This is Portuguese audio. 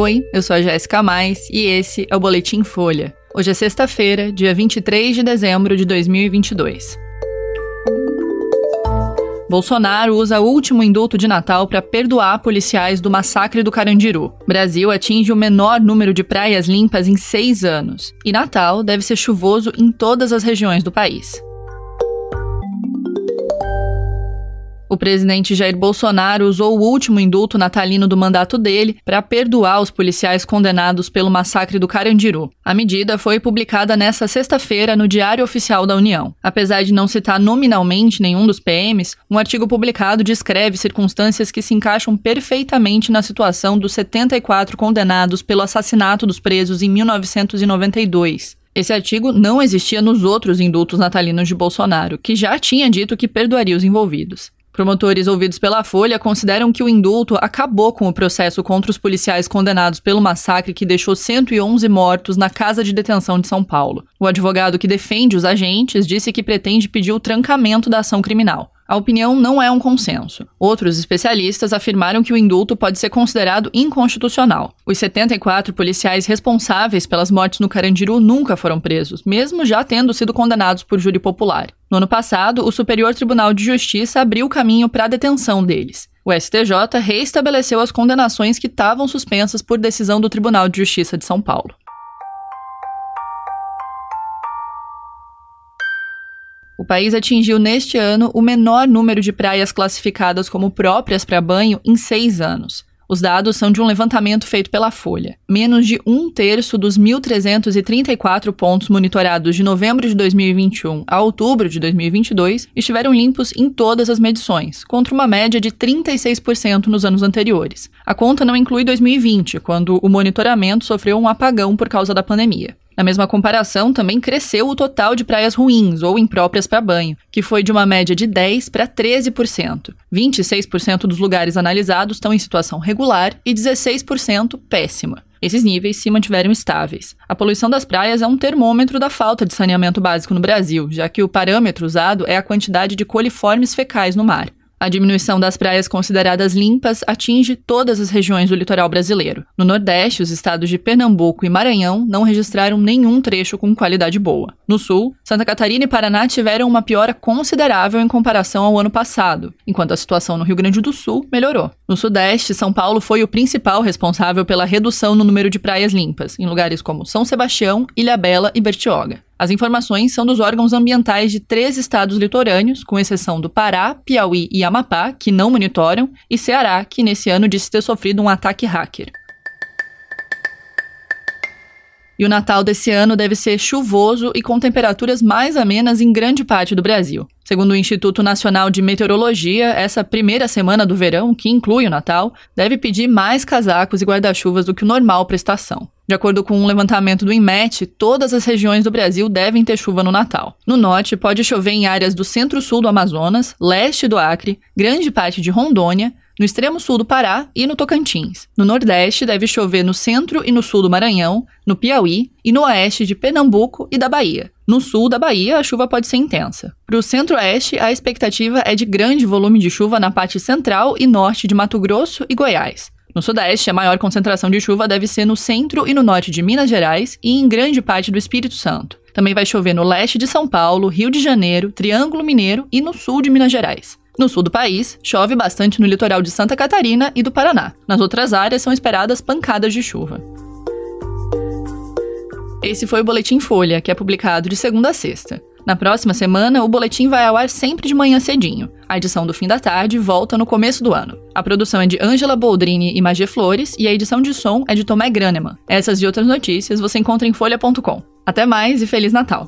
Oi, eu sou a Jéssica Mais e esse é o Boletim Folha. Hoje é sexta-feira, dia 23 de dezembro de 2022. Bolsonaro usa o último indulto de Natal para perdoar policiais do massacre do Carandiru. Brasil atinge o menor número de praias limpas em seis anos. E Natal deve ser chuvoso em todas as regiões do país. O presidente Jair Bolsonaro usou o último indulto natalino do mandato dele para perdoar os policiais condenados pelo massacre do Carandiru. A medida foi publicada nesta sexta-feira no Diário Oficial da União. Apesar de não citar nominalmente nenhum dos PMs, um artigo publicado descreve circunstâncias que se encaixam perfeitamente na situação dos 74 condenados pelo assassinato dos presos em 1992. Esse artigo não existia nos outros indultos natalinos de Bolsonaro, que já tinha dito que perdoaria os envolvidos. Promotores ouvidos pela Folha consideram que o indulto acabou com o processo contra os policiais condenados pelo massacre que deixou 111 mortos na casa de detenção de São Paulo. O advogado que defende os agentes disse que pretende pedir o trancamento da ação criminal. A opinião não é um consenso. Outros especialistas afirmaram que o indulto pode ser considerado inconstitucional. Os 74 policiais responsáveis pelas mortes no Carandiru nunca foram presos, mesmo já tendo sido condenados por júri popular. No ano passado, o Superior Tribunal de Justiça abriu caminho para a detenção deles. O STJ reestabeleceu as condenações que estavam suspensas por decisão do Tribunal de Justiça de São Paulo. O país atingiu neste ano o menor número de praias classificadas como próprias para banho em seis anos. Os dados são de um levantamento feito pela Folha. Menos de um terço dos 1.334 pontos monitorados de novembro de 2021 a outubro de 2022 estiveram limpos em todas as medições, contra uma média de 36% nos anos anteriores. A conta não inclui 2020, quando o monitoramento sofreu um apagão por causa da pandemia. Na mesma comparação, também cresceu o total de praias ruins ou impróprias para banho, que foi de uma média de 10% para 13%. 26% dos lugares analisados estão em situação regular e 16% péssima. Esses níveis se mantiveram estáveis. A poluição das praias é um termômetro da falta de saneamento básico no Brasil, já que o parâmetro usado é a quantidade de coliformes fecais no mar. A diminuição das praias consideradas limpas atinge todas as regiões do litoral brasileiro. No Nordeste, os estados de Pernambuco e Maranhão não registraram nenhum trecho com qualidade boa. No Sul, Santa Catarina e Paraná tiveram uma piora considerável em comparação ao ano passado, enquanto a situação no Rio Grande do Sul melhorou. No Sudeste, São Paulo foi o principal responsável pela redução no número de praias limpas, em lugares como São Sebastião, Ilhabela e Bertioga. As informações são dos órgãos ambientais de três estados litorâneos, com exceção do Pará, Piauí e Amapá, que não monitoram, e Ceará, que nesse ano disse ter sofrido um ataque hacker. E o Natal desse ano deve ser chuvoso e com temperaturas mais amenas em grande parte do Brasil. Segundo o Instituto Nacional de Meteorologia, essa primeira semana do verão, que inclui o Natal, deve pedir mais casacos e guarda-chuvas do que o normal para estação. De acordo com um levantamento do INMET, todas as regiões do Brasil devem ter chuva no Natal. No norte, pode chover em áreas do centro-sul do Amazonas, leste do Acre, grande parte de Rondônia, no extremo sul do Pará e no Tocantins. No Nordeste, deve chover no centro e no sul do Maranhão, no Piauí e no oeste de Pernambuco e da Bahia. No sul da Bahia, a chuva pode ser intensa. Para o centro-oeste, a expectativa é de grande volume de chuva na parte central e norte de Mato Grosso e Goiás. No sudeste, a maior concentração de chuva deve ser no centro e no norte de Minas Gerais e em grande parte do Espírito Santo. Também vai chover no leste de São Paulo, Rio de Janeiro, Triângulo Mineiro e no sul de Minas Gerais. No sul do país, chove bastante no litoral de Santa Catarina e do Paraná. Nas outras áreas são esperadas pancadas de chuva. Esse foi o Boletim Folha, que é publicado de segunda a sexta. Na próxima semana, o boletim vai ao ar sempre de manhã cedinho. A edição do fim da tarde volta no começo do ano. A produção é de Angela Boldrini e Magé Flores e a edição de som é de Tomé Graneman. Essas e outras notícias você encontra em folha.com. Até mais e Feliz Natal!